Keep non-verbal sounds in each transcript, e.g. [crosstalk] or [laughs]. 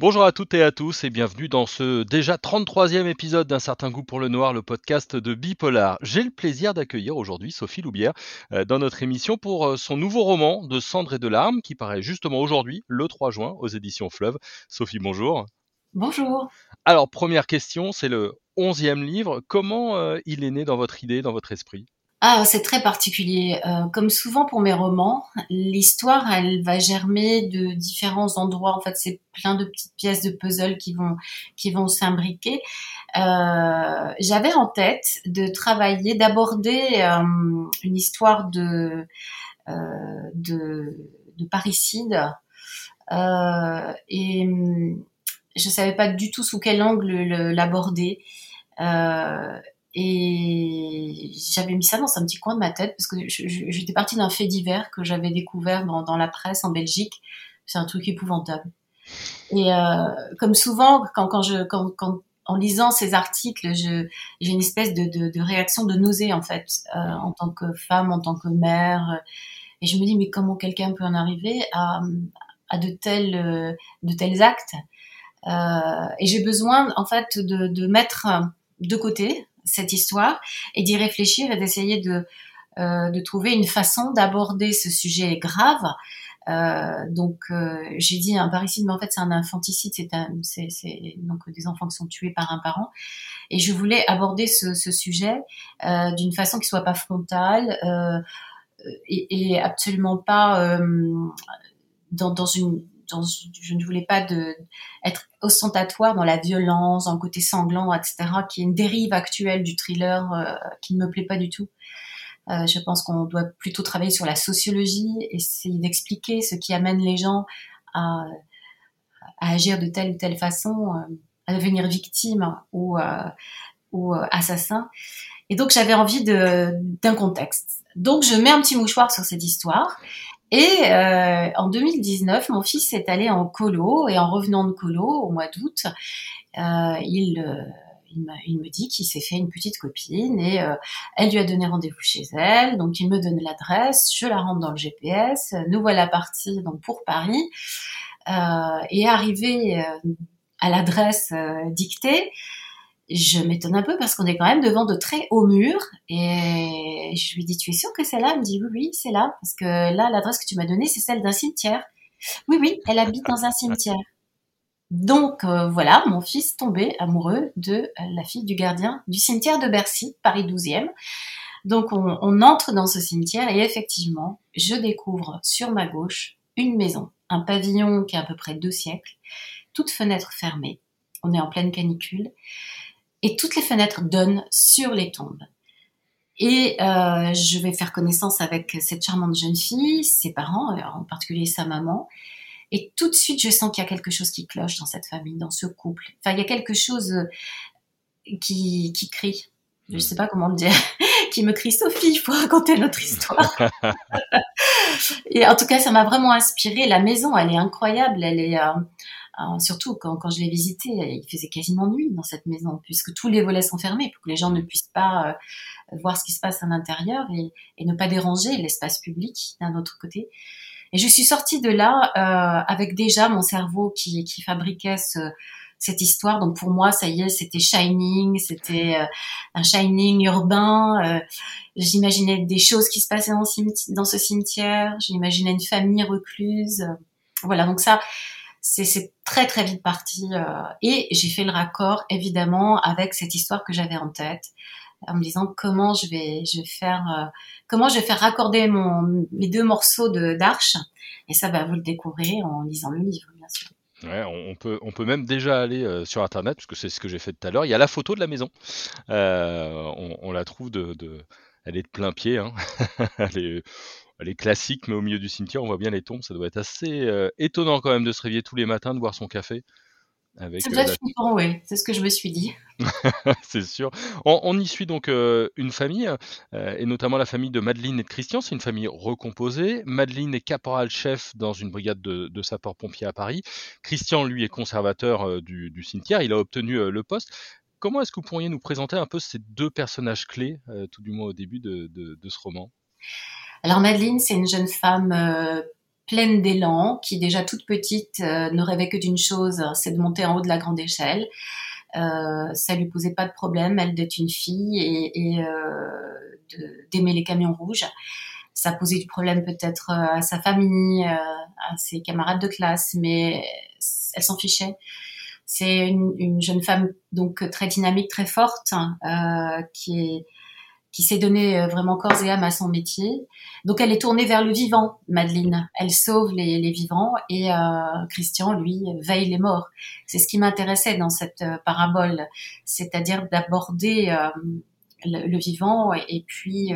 Bonjour à toutes et à tous et bienvenue dans ce déjà 33e épisode d'un certain goût pour le noir, le podcast de Bipolar. J'ai le plaisir d'accueillir aujourd'hui Sophie Loubière euh, dans notre émission pour euh, son nouveau roman de Cendres et de larmes qui paraît justement aujourd'hui, le 3 juin, aux éditions Fleuve. Sophie, bonjour. Bonjour. Alors, première question, c'est le 11e livre. Comment euh, il est né dans votre idée, dans votre esprit? Ah, c'est très particulier. Euh, comme souvent pour mes romans, l'histoire, elle va germer de différents endroits. En fait, c'est plein de petites pièces de puzzle qui vont qui vont s'imbriquer. Euh, J'avais en tête de travailler, d'aborder euh, une histoire de de, de parricide. Et je savais pas du tout sous quel angle l'aborder. Euh, et j'avais mis ça dans un petit coin de ma tête parce que j'étais partie d'un fait divers que j'avais découvert dans, la presse en Belgique. C'est un truc épouvantable. Et euh, comme souvent, en lisant ces articles, j'ai une espèce de, réaction de nausée en fait, euh, en tant que femme, en tant que mère. Et je me dis mais comment quelqu'un peut en arriver à, à de tels, actes? Euh, Et j'ai besoin en fait de mettre de côté cette histoire et d'y réfléchir et d'essayer de, euh, de trouver une façon d'aborder ce sujet grave. Euh, donc euh, j'ai dit un parricide, mais en fait c'est un infanticide, c'est donc des enfants qui sont tués par un parent. Et je voulais aborder ce, sujet d'une façon qui soit pas frontale et, absolument pas dans une je ne voulais pas de, être ostentatoire dans la violence, dans le côté sanglant, etc., qui est une dérive actuelle du thriller euh, qui ne me plaît pas du tout. Euh, je pense qu'on doit plutôt travailler sur la sociologie, essayer d'expliquer ce qui amène les gens à, à, agir de telle ou telle façon, euh, à devenir victime ou, euh, ou assassin. Et donc j'avais envie d'un contexte. Donc je mets un petit mouchoir sur cette histoire et euh, en 2019, mon fils est allé en colo et en revenant de colo au mois d'août, euh, il, euh, il, me, il, me, dit qu'il s'est fait une petite copine et euh, elle lui a donné rendez-vous chez elle. Donc il me donne l'adresse, je la rentre dans le GPS. Nous voilà partis donc pour Paris euh, et arrivé à l'adresse dictée je m'étonne un peu parce qu'on est quand même devant de très hauts murs et je lui dis tu es sûr que c'est là? Elle me dit oui oui c'est là parce que là l'adresse que tu m'as donnée c'est celle d'un cimetière. Oui oui elle habite dans un cimetière. Donc euh, voilà mon fils tombé amoureux de euh, la fille du gardien du cimetière de Bercy Paris 12e. Donc on, on entre dans ce cimetière et effectivement je découvre sur ma gauche une maison, un pavillon qui a à peu près deux siècles, toutes fenêtres fermées. On est en pleine canicule et toutes les fenêtres donnent sur les tombes. Et euh, je vais faire connaissance avec cette charmante jeune fille, ses parents, euh, en particulier sa maman. Et tout de suite, je sens qu'il y a quelque chose qui cloche dans cette famille, dans ce couple. Enfin, il y a quelque chose euh, qui, qui crie. Je ne sais pas comment le dire. [laughs] qui me crie Sophie, il faut raconter notre histoire. [laughs] et en tout cas, ça m'a vraiment inspiré. La maison, elle est incroyable. Elle est, euh, euh, surtout quand, quand je l'ai visité, il faisait quasiment nuit dans cette maison, puisque tous les volets sont fermés pour que les gens ne puissent pas euh, voir ce qui se passe à l'intérieur et, et, ne pas déranger l'espace public d'un autre côté. Et je suis sortie de là euh, avec déjà mon cerveau qui, qui fabriquait ce, cette histoire. Donc pour moi, ça y est, c'était Shining, c'était euh, un Shining urbain. Euh, j'imaginais des choses qui se passaient dans, dans ce cimetière. J'imaginais une famille recluse. Voilà, donc ça, c'est très très vite parti euh, et j'ai fait le raccord évidemment avec cette histoire que j'avais en tête en me disant comment je vais faire euh, comment je vais faire raccorder mes deux morceaux de d'arche et ça bah, vous le découvrez en lisant le livre bien sûr. On peut, on peut même déjà aller euh, sur internet, puisque c'est ce que j'ai fait tout à l'heure. Il y a la photo de la maison. on, la trouve de, de, elle est de plein pied. Hein. [laughs] elle est, elle est classique, mais au milieu du cimetière, on voit bien les tombes. Ça doit être assez euh, étonnant quand même de se réveiller tous les matins, de boire son café. Avec, ça doit être oui, c'est ce que je me suis dit. [laughs] c'est sûr. On, y suit donc euh, une famille, euh, et notamment la famille de Madeleine et de Christian. C'est une famille recomposée. Madeleine est caporal-chef dans une brigade de, de sapeurs-pompiers à Paris. Christian, lui, est conservateur du, du, cimetière. Il a obtenu le poste. Comment est-ce que vous pourriez nous présenter un peu ces deux personnages clés, tout du moins au début de, de, de ce roman? Alors Madeleine, c'est une jeune femme euh, pleine d'élan, qui déjà toute petite ne rêvait que d'une chose, c'est de monter en haut de la grande échelle. Euh, ça lui posait pas de problème, elle d'être une fille et, et d'aimer les camions rouges ça posait du problème peut-être euh, à sa famille, euh, à ses camarades de classe, mais elle s'en fichait. C'est une, une, jeune femme donc très dynamique, très forte, euh, qui est qui s'est donnée vraiment corps et âme à son métier. Donc elle est tournée vers le vivant, Madeleine. Elle sauve les, vivants et euh, Christian, lui, veille les morts. C'est ce qui m'intéressait dans cette parabole, c'est-à-dire d'aborder euh, le, vivant et, puis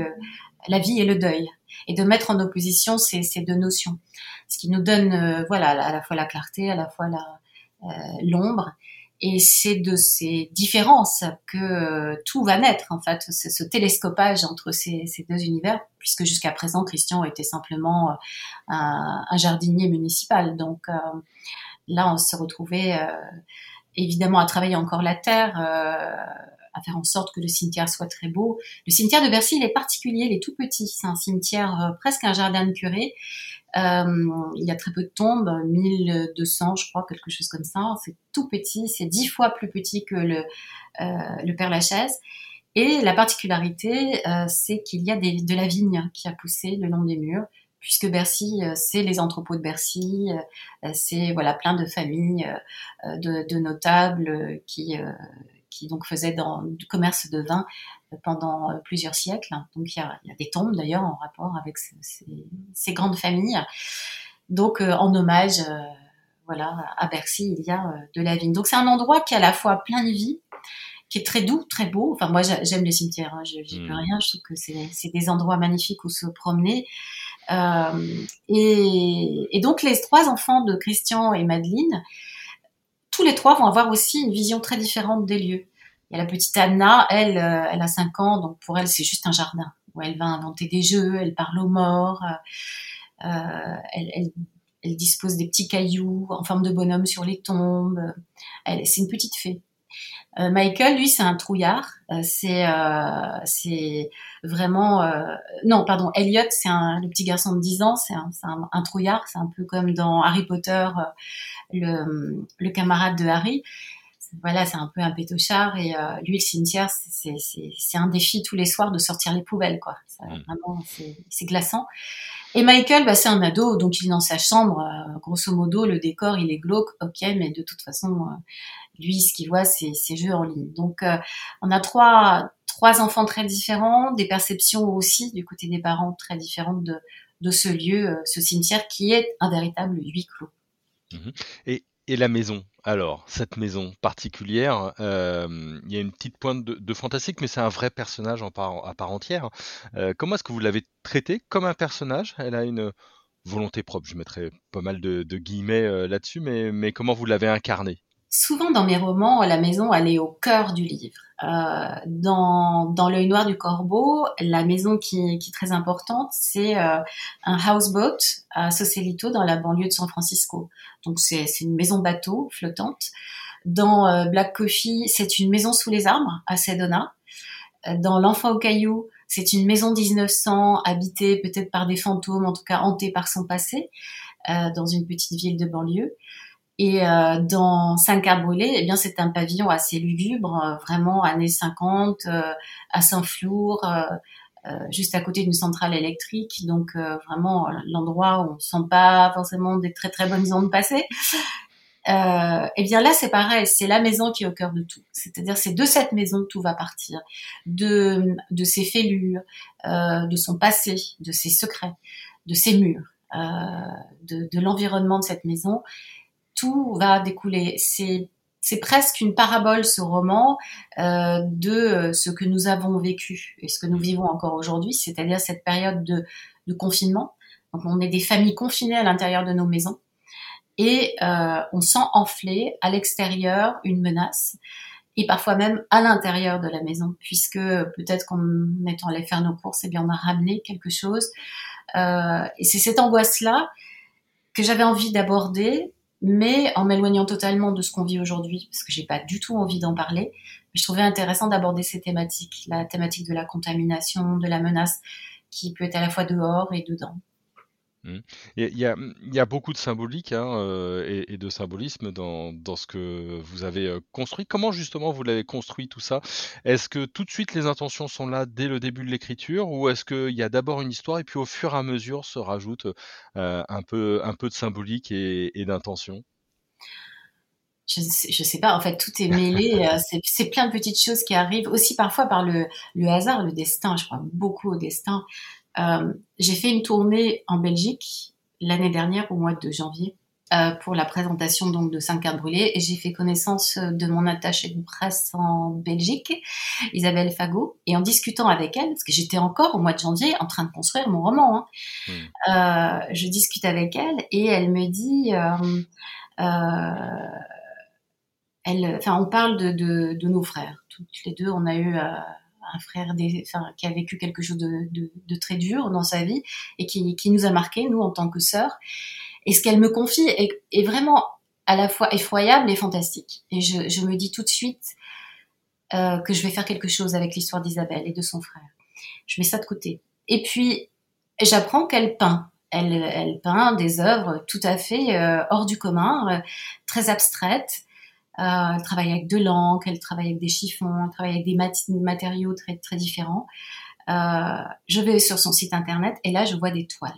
la vie et le deuil et de mettre en opposition ces, ces deux notions. Ce qui nous donne, euh, voilà, à la fois la clarté, à la fois euh, l'ombre. Et c'est de ces différences que euh, tout va naître, en fait, ce, télescopage entre ces, deux univers, puisque jusqu'à présent, Christian était simplement un, un jardinier municipal. Donc là, on se retrouvait évidemment à travailler encore la terre à faire en sorte que le cimetière soit très beau. Le cimetière de Bercy, il est particulier, il est tout petit. C'est un cimetière euh, presque un jardin de curé. Euh, il y a très peu de tombes, 1200, je crois, quelque chose comme ça. C'est tout petit, c'est dix fois plus petit que le, euh, Père Lachaise. Et la particularité, euh, c'est qu'il y a de la vigne qui a poussé le long des murs, puisque Bercy, c'est les entrepôts de Bercy, c'est voilà plein de familles, de, notables qui donc faisait dans, du commerce de vin pendant euh, plusieurs siècles. Donc il y a, il y a des tombes d'ailleurs en rapport avec ces, ces, grandes familles. Donc euh, en hommage, euh, voilà, à Bercy, il y a de la vigne. Donc c'est un endroit qui est à la fois plein de vie, qui est très doux, très beau. Enfin moi j'aime les cimetières, hein, je n'y peux mmh. rien. Je trouve que c'est des endroits magnifiques où se promener. Et, et, donc les trois enfants de Christian et Madeleine tous les trois vont avoir aussi une vision très différente des lieux. Il y a la petite Anna, elle, euh, elle a 5 ans, donc pour elle, c'est juste un jardin où elle va inventer des jeux, elle parle aux morts, euh, euh elle, dispose des petits cailloux en forme de bonhomme sur les tombes. C'est une petite fée. Michael, lui, c'est un trouillard. C'est c'est vraiment non, pardon. Elliot, c'est le petit garçon de 10 ans. C'est un, trouillard. C'est un peu comme dans Harry Potter, le camarade de Harry. Voilà, c'est un peu un pétochard et lui, le cimetière, c'est un défi tous les soirs de sortir les poubelles, quoi. Ça, mm. Vraiment, c'est glaçant. Et Michael, bah, c'est un ado, donc il est dans sa chambre. grosso modo, le décor, il est glauque, ok, mais de toute façon, lui, ce qu'il voit, c'est ces jeux en ligne. Donc, euh, on a trois, trois enfants très différents, des perceptions aussi du côté des parents très différentes de, de ce lieu, euh, ce cimetière qui est un véritable huis clos. Et, et, la maison, alors, cette maison particulière, euh, il y a une petite pointe de, fantastique, mais c'est un vrai personnage à part entière. Euh, comment est-ce que vous l'avez traité comme un personnage? Elle a une volonté propre, je mettrai pas mal de, guillemets euh, là-dessus, mais, mais comment vous l'avez incarné? Souvent dans mes romans, la maison, elle est au cœur du livre. Euh, dans, dans L'œil noir du corbeau, la maison qui, qui est très importante, c'est euh, un houseboat à Sausalito, dans la banlieue de San Francisco. Donc c'est une maison bateau flottante. Dans euh, Black Coffee, c'est une maison sous les arbres à Sedona. Dans L'enfant au caillou, c'est une maison 1900 habitée peut-être par des fantômes, en tout cas hantée par son passé, euh, dans une petite ville de banlieue. Et euh, dans brûlés, eh bien c'est un pavillon assez lugubre, euh, vraiment années 50, euh, à Saint-Flour, juste à côté d'une centrale électrique. Donc vraiment l'endroit où on sent pas forcément des très très bonnes ondes passer. Euh, et eh bien là, c'est pareil, c'est la maison qui est au cœur de tout. C'est-à-dire, c'est de cette maison que tout va partir, de, ses fêlures, de son passé, de ses secrets, de ses murs, de l'environnement de cette maison tout va découler. C'est c'est presque une parabole ce roman euh, de euh, ce que nous avons vécu et ce que nous vivons encore aujourd'hui, c'est-à-dire cette période de, confinement. Donc on est des familles confinées à l'intérieur de nos maisons et euh, on sent enfler à l'extérieur une menace et parfois même à l'intérieur de la maison, puisque peut-être qu'en étant allé faire nos courses, eh bien on a ramené quelque chose. Et c'est cette angoisse-là que j'avais envie d'aborder mais en m'éloignant totalement de ce qu'on vit aujourd'hui, parce que j'ai pas du tout envie d'en parler. Je trouvais intéressant d'aborder ces thématiques, la thématique de la contamination, de la menace, qui peut être à la fois dehors et dedans. Mmh. Il y a, y a beaucoup de symbolique hein, euh, et, de symbolisme dans, dans, ce que vous avez euh, construit. Comment justement vous l'avez construit tout ça? Est-ce que tout de suite les intentions sont là dès le début de l'écriture ou est-ce qu'il y a d'abord une histoire et puis au fur et à mesure se rajoute euh, un, peu, un peu de symbolique et, d'intention? Je sais, sais pas, en fait, tout est mêlé. [laughs] c'est plein de petites choses qui arrivent aussi parfois par le, le hasard, le destin. Je crois beaucoup au destin. Euh, j'ai fait une tournée en Belgique l'année dernière au mois de janvier euh, pour la présentation donc de 5 cartes brûlées et j'ai fait connaissance de mon attachée de presse en Belgique, Isabelle Fagot, et en discutant avec elle, parce que j'étais encore au mois de janvier en train de construire mon roman, hein, hmm. euh, je discute avec elle et elle me dit, euh, euh elle, enfin, on parle de, de, de, nos frères. Toutes les deux, on a eu euh, un frère qui a vécu quelque chose de, très dur dans sa vie et qui, nous a marqué, nous, en tant que sœurs. Et ce qu'elle me confie est, vraiment à la fois effroyable et fantastique. Et je, je me dis tout de suite euh, que je vais faire quelque chose avec l'histoire d'Isabelle et de son frère. Je mets ça de côté. Et puis, j'apprends qu'elle peint. Elle, elle peint des œuvres tout à fait euh, hors du commun, euh, très abstraites, euh, elle travaille avec de l'encre, elle travaille avec des chiffons, elle travaille avec des matériaux très très différents. Euh, je vais sur son site internet et là je vois des toiles.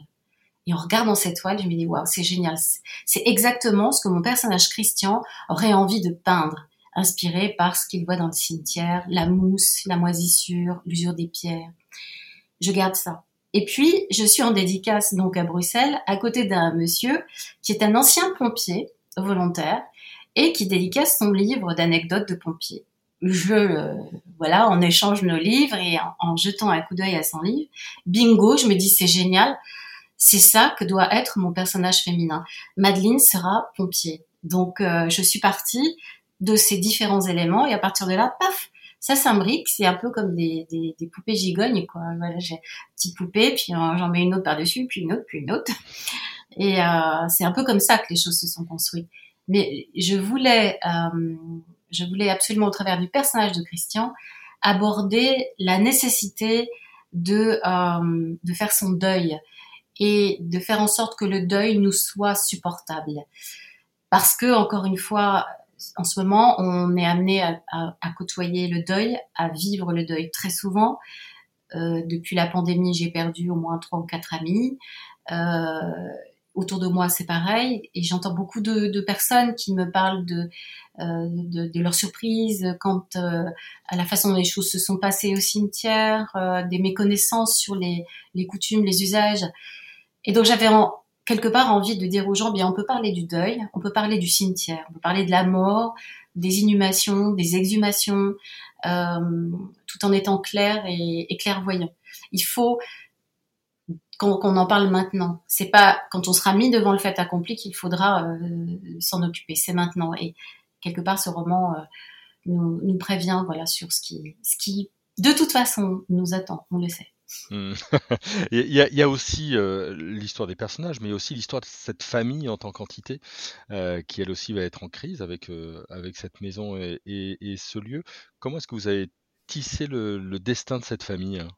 Et en regardant ces toiles, je me dis waouh, c'est génial. C'est exactement ce que mon personnage Christian aurait envie de peindre, inspiré par ce qu'il voit dans le cimetière, la mousse, la moisissure, l'usure des pierres. Je garde ça. Et puis, je suis en dédicace donc à Bruxelles, à côté d'un monsieur qui est un ancien pompier volontaire et qui dédicace son livre d'anecdotes de pompiers. Je, euh, voilà, on échange nos livres et en, jetant un coup d'œil à son livre, bingo, je me dis c'est génial, c'est ça que doit être mon personnage féminin. Madeleine sera pompier. Donc euh, je suis partie de ces différents éléments et à partir de là, paf, ça s'imbrique. C'est un peu comme des, des, des poupées gigognes, quoi. Voilà, j'ai une petite poupée, puis euh, j'en mets une autre par-dessus, puis une autre, puis une autre. Et euh, c'est un peu comme ça que les choses se sont construites. Mais je voulais, euh, je voulais absolument au travers du personnage de Christian aborder la nécessité de, euh, de faire son deuil et de faire en sorte que le deuil nous soit supportable. Parce que, encore une fois, en ce moment, on est amené à, à, à côtoyer le deuil, à vivre le deuil très souvent. Euh, depuis la pandémie, j'ai perdu au moins trois ou quatre amis. Euh, autour de moi, c'est pareil. Et j'entends beaucoup de, de, personnes qui me parlent de, euh, de, de leur surprise quant euh, à la façon dont les choses se sont passées au cimetière, euh, des méconnaissances sur les, les, coutumes, les usages. Et donc j'avais quelque part envie de dire aux gens, bien on peut parler du deuil, on peut parler du cimetière, on peut parler de la mort, des inhumations, des exhumations, euh, tout en étant clair et, et clairvoyant. Il faut qu'on en parle maintenant. C'est pas quand on sera mis devant le fait accompli qu'il faudra euh, s'en occuper. C'est maintenant. Et quelque part, ce roman euh, nous, prévient, voilà, sur ce qui, de toute façon, nous attend. On le sait. Hmm. [laughs] il, y a, il, y a, aussi euh, l'histoire des personnages, mais aussi l'histoire de cette famille en tant qu'entité, qui elle aussi va être en crise avec cette maison et, ce lieu. Comment est-ce que vous avez tissé le, le destin de cette famille hein?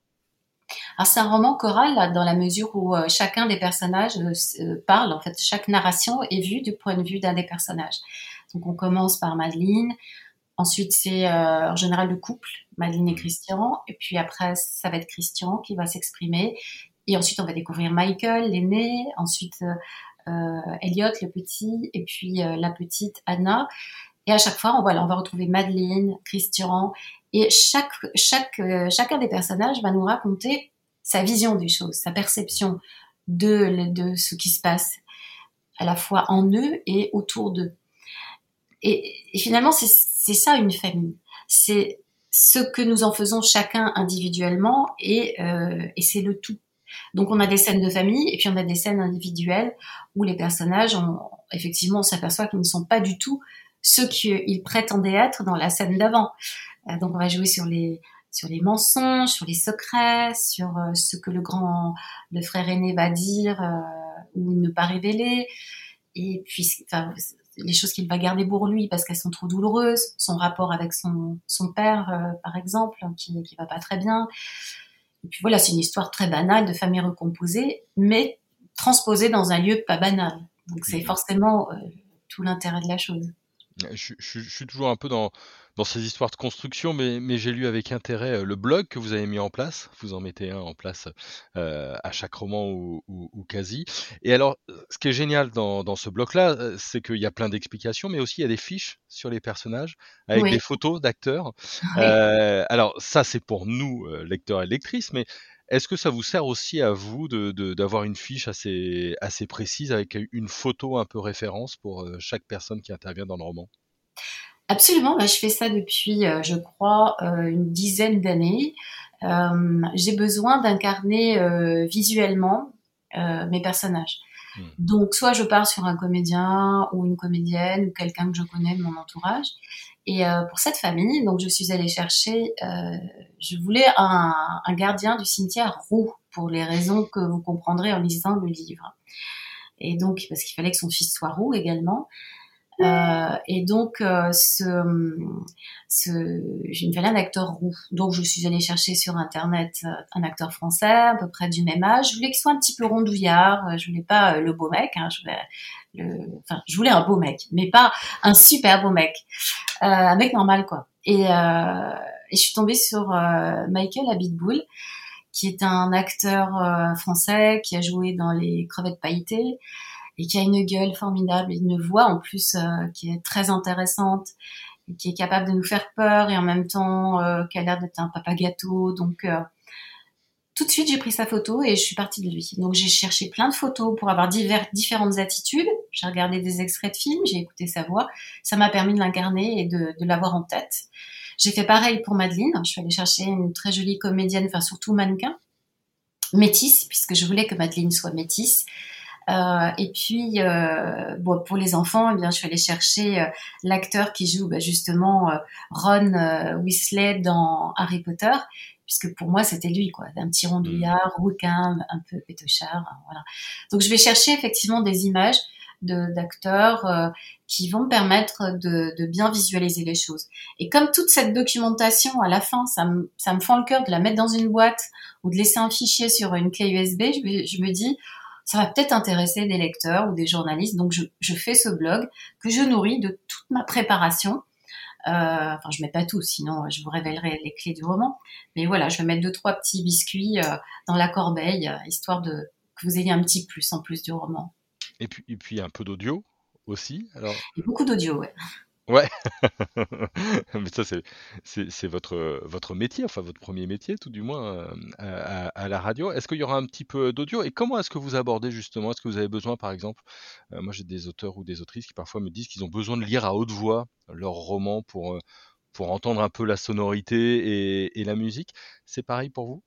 Alors c'est un roman choral dans la mesure où euh, chacun des personnages euh, euh, parle. En fait, chaque narration est vue du point de vue d'un des personnages. Donc on commence par Madeleine. Ensuite, c'est en général le couple, Madeleine et Christian. Et puis après, ça va être Christian qui va s'exprimer. Et ensuite, on va découvrir Michael, l'aîné. Ensuite, Elliot, le petit. Et puis la petite Anna. Et à chaque fois, on, voilà, on va retrouver Madeleine, Christian, et chaque, chaque, euh, chacun des personnages va nous raconter sa vision des choses, sa perception de, ce qui se passe à la fois en eux et autour d'eux. Et, finalement, c'est ça une famille. C'est ce que nous en faisons chacun individuellement et, euh, et c'est le tout. Donc on a des scènes de famille et puis on a des scènes individuelles où les personnages, effectivement, on s'aperçoit qu'ils ne sont pas du tout ceux qu'ils prétendaient être dans la scène d'avant. Euh, donc on va jouer sur les sur les mensonges, sur les secrets, sur euh, ce que le grand, le frère aîné va dire euh, ou ne pas révéler, et puis enfin, les choses qu'il va garder pour lui parce qu'elles sont trop douloureuses, son rapport avec son, son père par exemple qui qui va pas très bien. Et puis voilà, c'est une histoire très banale de famille recomposée, mais transposé dans un lieu pas banal. Donc c'est forcément tout l'intérêt de la chose. Je, suis toujours un peu dans, dans ces histoires de construction, mais, mais j'ai lu avec intérêt le blog que vous avez mis en place. Vous en mettez un en place à chaque roman ou, ou, quasi. Et alors, ce qui est génial dans, dans ce blog-là, c'est qu'il y a plein d'explications, mais aussi il y a des fiches sur les personnages avec des photos d'acteurs. alors ça, c'est pour nous, lecteurs et lectrices, mais est-ce que ça vous sert aussi à vous d'avoir de, une fiche assez, assez précise avec une photo un peu référence pour euh, chaque personne qui intervient dans le roman? Absolument, bah, je fais ça depuis, euh, je crois, euh, une dizaine d'années. J'ai besoin d'incarner visuellement mes personnages. Mmh. Donc, soit je pars sur un comédien ou une comédienne ou quelqu'un que je connais de mon entourage, et euh, pour cette famille, donc je suis allée chercher, euh, je voulais un, un, gardien du cimetière roux pour les raisons que vous comprendrez en lisant le livre. Et donc parce qu'il fallait que son fils soit roux également. Euh, et donc, euh, ce, ce, il me fallait un roux. Donc, je suis allée chercher sur Internet euh, un acteur français, à peu près du même âge. Je voulais qu'il soit un petit peu rondouillard. Je voulais pas le beau mec. Hein. Je voulais, le, enfin, je voulais un beau mec, mais pas un super beau mec. Euh, un mec normal, quoi. Et, euh, et je suis tombée sur Michael Abitboul, qui est un acteur français qui a joué dans les crevettes pailletées et qui a une gueule formidable, une voix en plus euh, qui est très intéressante, et qui est capable de nous faire peur et en même temps euh, qui a l'air d'être un papa gâteau. Donc euh, tout de suite j'ai pris sa photo et je suis partie de lui. Donc j'ai cherché plein de photos pour avoir divers, différentes attitudes. J'ai regardé des extraits de films, j'ai écouté sa voix. Ça m'a permis de l'incarner et de, de l'avoir en tête. J'ai fait pareil pour Madeleine. Je suis allée chercher une très jolie comédienne, enfin surtout mannequin, métisse, puisque je voulais que Madeleine soit métisse. Euh, et puis, euh, bon, pour les enfants, eh bien, je suis allée chercher euh, l'acteur qui joue bah, justement Ron Weasley dans Harry Potter, puisque pour moi c'était lui, quoi, un petit rondouillard, mmh. rouquin, un peu pétochard, hein, voilà. Donc, je vais chercher effectivement des images d'acteurs qui vont me permettre de, de, bien visualiser les choses. Et comme toute cette documentation, à la fin, ça me, ça me fend le cœur de la mettre dans une boîte ou de laisser un fichier sur une clé USB, je, je me dis, ça va peut-être intéresser des lecteurs ou des journalistes. Donc, je, je, fais ce blog que je nourris de toute ma préparation. Euh, enfin, je mets pas tout, sinon je vous révélerai les clés du roman. Mais voilà, je vais mettre deux trois petits biscuits euh, dans la corbeille, euh, histoire de que vous ayez un petit plus en plus du roman. Et puis, et puis un peu d'audio aussi. Alors? beaucoup d'audio, ouais. Ouais, [laughs] mais ça c'est c'est votre votre métier, enfin votre premier métier tout du moins euh, à, à, la radio. Est-ce qu'il y aura un petit peu d'audio? Et comment est-ce que vous abordez justement? Est-ce que vous avez besoin, par exemple, euh, moi j'ai des auteurs ou des autrices qui parfois me disent qu'ils ont besoin de lire à haute voix leur roman pour euh, pour entendre un peu la sonorité et, et la musique. C'est pareil pour vous?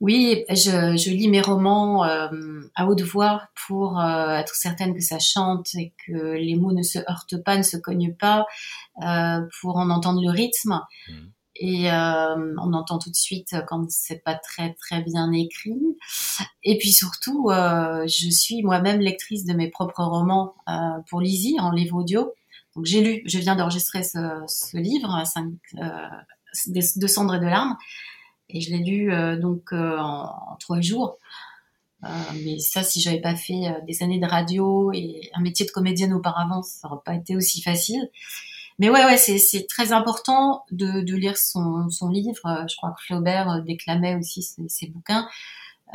Oui, je, je, lis mes romans euh, à haute voix pour euh, être certaine que ça chante et que les mots ne se heurtent pas, ne se cognent pas, euh, pour en entendre le rythme. Mmh. Et on entend tout de suite quand c'est pas très très bien écrit. Et puis surtout, je suis moi-même lectrice de mes propres romans pour Lizzie en livre audio. Donc j'ai lu, je viens d'enregistrer ce, ce livre, cinq, de cendres et de larmes. Et je l'ai lu euh, donc euh, en, trois jours. Euh, mais ça, si j'avais pas fait des années de radio et un métier de comédienne auparavant, ça aurait pas été aussi facile. Mais ouais, ouais, c'est très important de, de lire son, son, livre. Je crois que Flaubert déclamait aussi ses, ses bouquins.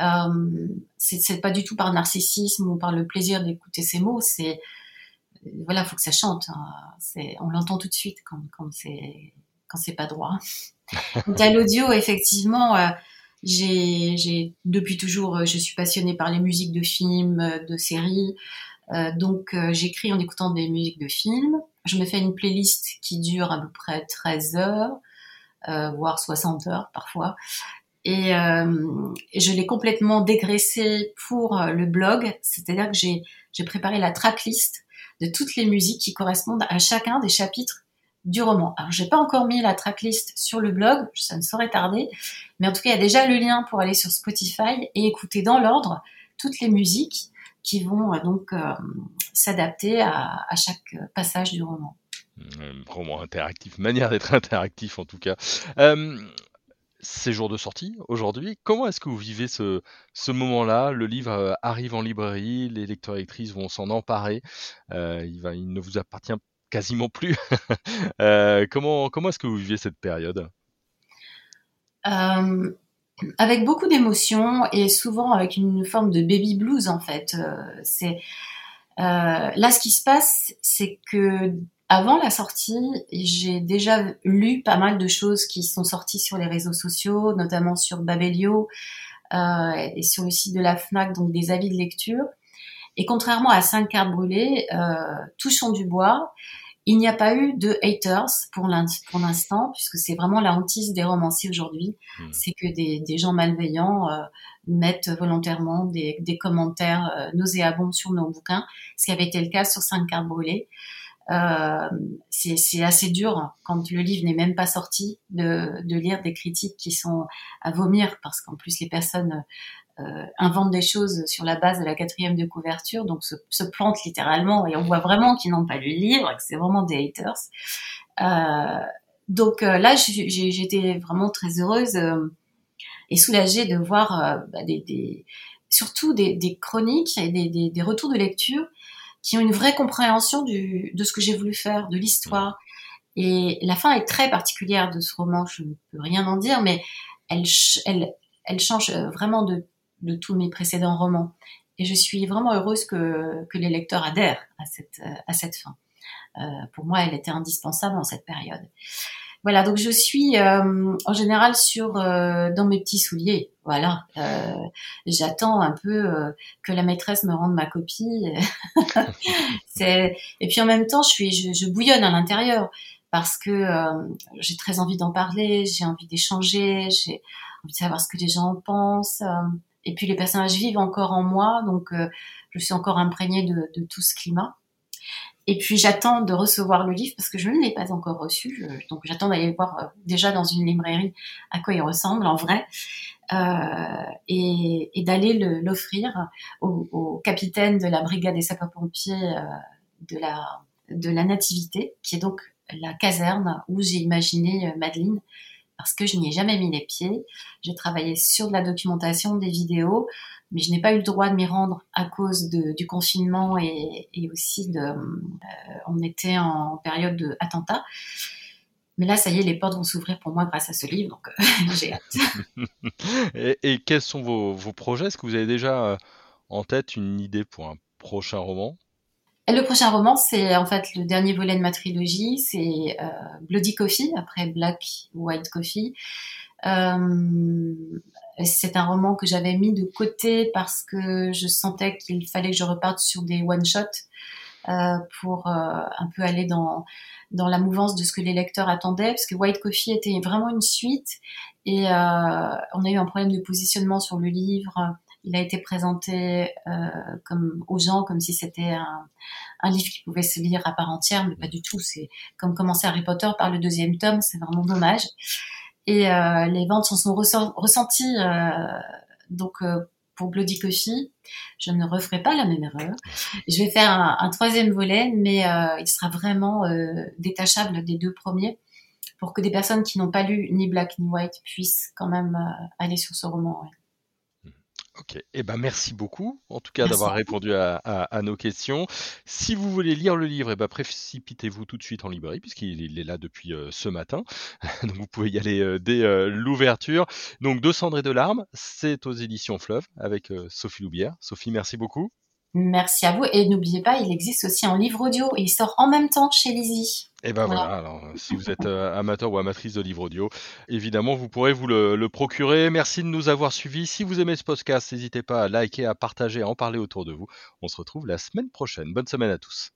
Euh, c'est pas du tout par narcissisme ou par le plaisir d'écouter ses mots. C'est voilà, faut que ça chante. Hein. On l'entend tout de suite quand, quand c'est c'est pas droit. Donc à l'audio, effectivement, euh, j'ai depuis toujours, euh, je suis passionnée par les musiques de films, euh, de séries. donc j'écris en écoutant des musiques de films. Je me fais une playlist qui dure à peu près 13 heures, voire 60 heures parfois. Et, je l'ai complètement dégraissée pour le blog, c'est-à-dire que j'ai préparé la tracklist de toutes les musiques qui correspondent à chacun des chapitres du roman. Alors, j'ai pas encore mis la tracklist sur le blog, ça ne saurait tarder, mais en tout cas, il y a déjà le lien pour aller sur Spotify et écouter dans l'ordre toutes les musiques qui vont euh, donc euh, s'adapter à, chaque passage du roman. Roman interactif, [laughs] manière d'être interactif en tout cas. Euh, ces jours de sortie aujourd'hui. Comment est-ce que vous vivez ce, moment-là? Le livre euh, arrive en librairie, les lecteurs et lectrices vont s'en emparer. Euh, il, il ne vous appartient quasiment plus. [laughs] euh, comment comment est-ce que vous vivez cette période? Euh, Avec beaucoup d'émotions et souvent avec une forme de baby blues en fait. Euh, là ce qui se passe, c'est que avant la sortie, j'ai déjà lu pas mal de choses qui sont sorties sur les réseaux sociaux, notamment sur Babelio et sur le site de la FNAC, donc des avis de lecture. Et contrairement à 5 cartes brûlées, euh, touchons du bois, il n'y a pas eu de haters pour l'instant, puisque c'est vraiment la hantise des romanciers aujourd'hui. Hmm. C'est que des, des, gens malveillants euh, mettent volontairement des, des commentaires euh, nauséabonds sur nos bouquins, ce qui avait été le cas sur 5 cartes brûlées. Euh, c'est assez dur quand le livre n'est même pas sorti de, de, lire des critiques qui sont à vomir parce qu'en plus les personnes inventent des choses sur la base de la quatrième de couverture, donc se, se plantent littéralement et on voit vraiment qu'ils n'ont pas lu le livre, que c'est vraiment des haters. Euh, donc euh, là, j'étais vraiment très heureuse euh, et soulagée de voir bah, des, des, surtout des, des, chroniques et des, des, retours de lecture qui ont une vraie compréhension du, de ce que j'ai voulu faire, de l'histoire. Et la fin est très particulière de ce roman, je ne peux rien en dire, mais elle, elle, elle change vraiment de, de tous mes précédents romans. Et je suis vraiment heureuse que, que les lecteurs adhèrent à cette, à cette fin. Euh, pour moi, elle était indispensable en cette période. Voilà, donc je suis euh, en général sur euh, dans mes petits souliers. Voilà, euh, j'attends un peu que la maîtresse me rende ma copie. [laughs] et puis en même temps, je suis, je, bouillonne à l'intérieur parce que j'ai très envie d'en parler, j'ai envie d'échanger, j'ai envie de savoir ce que les gens pensent. Et puis les personnages vivent encore en moi, donc je suis encore imprégnée de, tout ce climat. Et puis j'attends de recevoir le livre parce que je ne l'ai pas encore reçu. donc j'attends d'aller voir euh, déjà dans une librairie à quoi il ressemble en vrai euh, et, d'aller l'offrir au, capitaine de la brigade des sapeurs-pompiers euh, de la Nativité, qui est donc la caserne où j'ai imaginé euh, Madeleine parce que je n'y ai jamais mis les pieds. J'ai travaillé sur de la documentation, des vidéos, mais je n'ai pas eu le droit de m'y rendre à cause du confinement et, aussi de, euh, on était en période d'attentat. Mais là, ça y est, les portes vont s'ouvrir pour moi grâce à ce livre, donc euh, [laughs] j'ai hâte. [laughs] et, et, quels sont vos, vos projets? Est-ce que vous avez déjà euh, en tête une idée pour un prochain roman? Le prochain roman, c'est en fait le dernier volet de ma trilogie, c'est euh, Bloody Coffee, après Black White Coffee. Euh, c'est un roman que j'avais mis de côté parce que je sentais qu'il fallait que je reparte sur des one-shots euh, pour euh, un peu aller dans, dans la mouvance de ce que les lecteurs attendaient, parce que White Coffee était vraiment une suite et euh, on a eu un problème de positionnement sur le livre. Il a été présenté euh, comme aux gens comme si c'était un, un, livre qui pouvait se lire à part entière, mais pas du tout. C'est comme commencer Harry Potter par le deuxième tome, c'est vraiment dommage. Et euh, les ventes s'en sont ressenties. Euh, donc euh, pour Bloody Coffee, je ne referai pas la même erreur. Je vais faire un, un troisième volet, mais il sera vraiment détachable des deux premiers pour que des personnes qui n'ont pas lu ni Black ni White puissent quand même aller sur ce roman. Ouais. Ok, eh ben merci beaucoup en tout cas d'avoir répondu à, à, à, nos questions. Si vous voulez lire le livre, eh ben précipitez-vous tout de suite en librairie puisqu'il est là depuis euh, ce matin. [laughs] Donc vous pouvez y aller euh, dès euh, l'ouverture. Donc De cendres et de larmes, c'est aux éditions Fleuve avec Sophie Loubière. Sophie, merci beaucoup. Merci à vous et n'oubliez pas, il existe aussi en livre audio et il sort en même temps chez Lizzie. Et ben voilà, voilà alors si vous êtes euh, amateur ou amatrice de livre audio, évidemment vous pourrez vous le, le, procurer. Merci de nous avoir suivis. Si vous aimez ce podcast, n'hésitez pas à liker, à partager, à en parler autour de vous. On se retrouve la semaine prochaine. Bonne semaine à tous.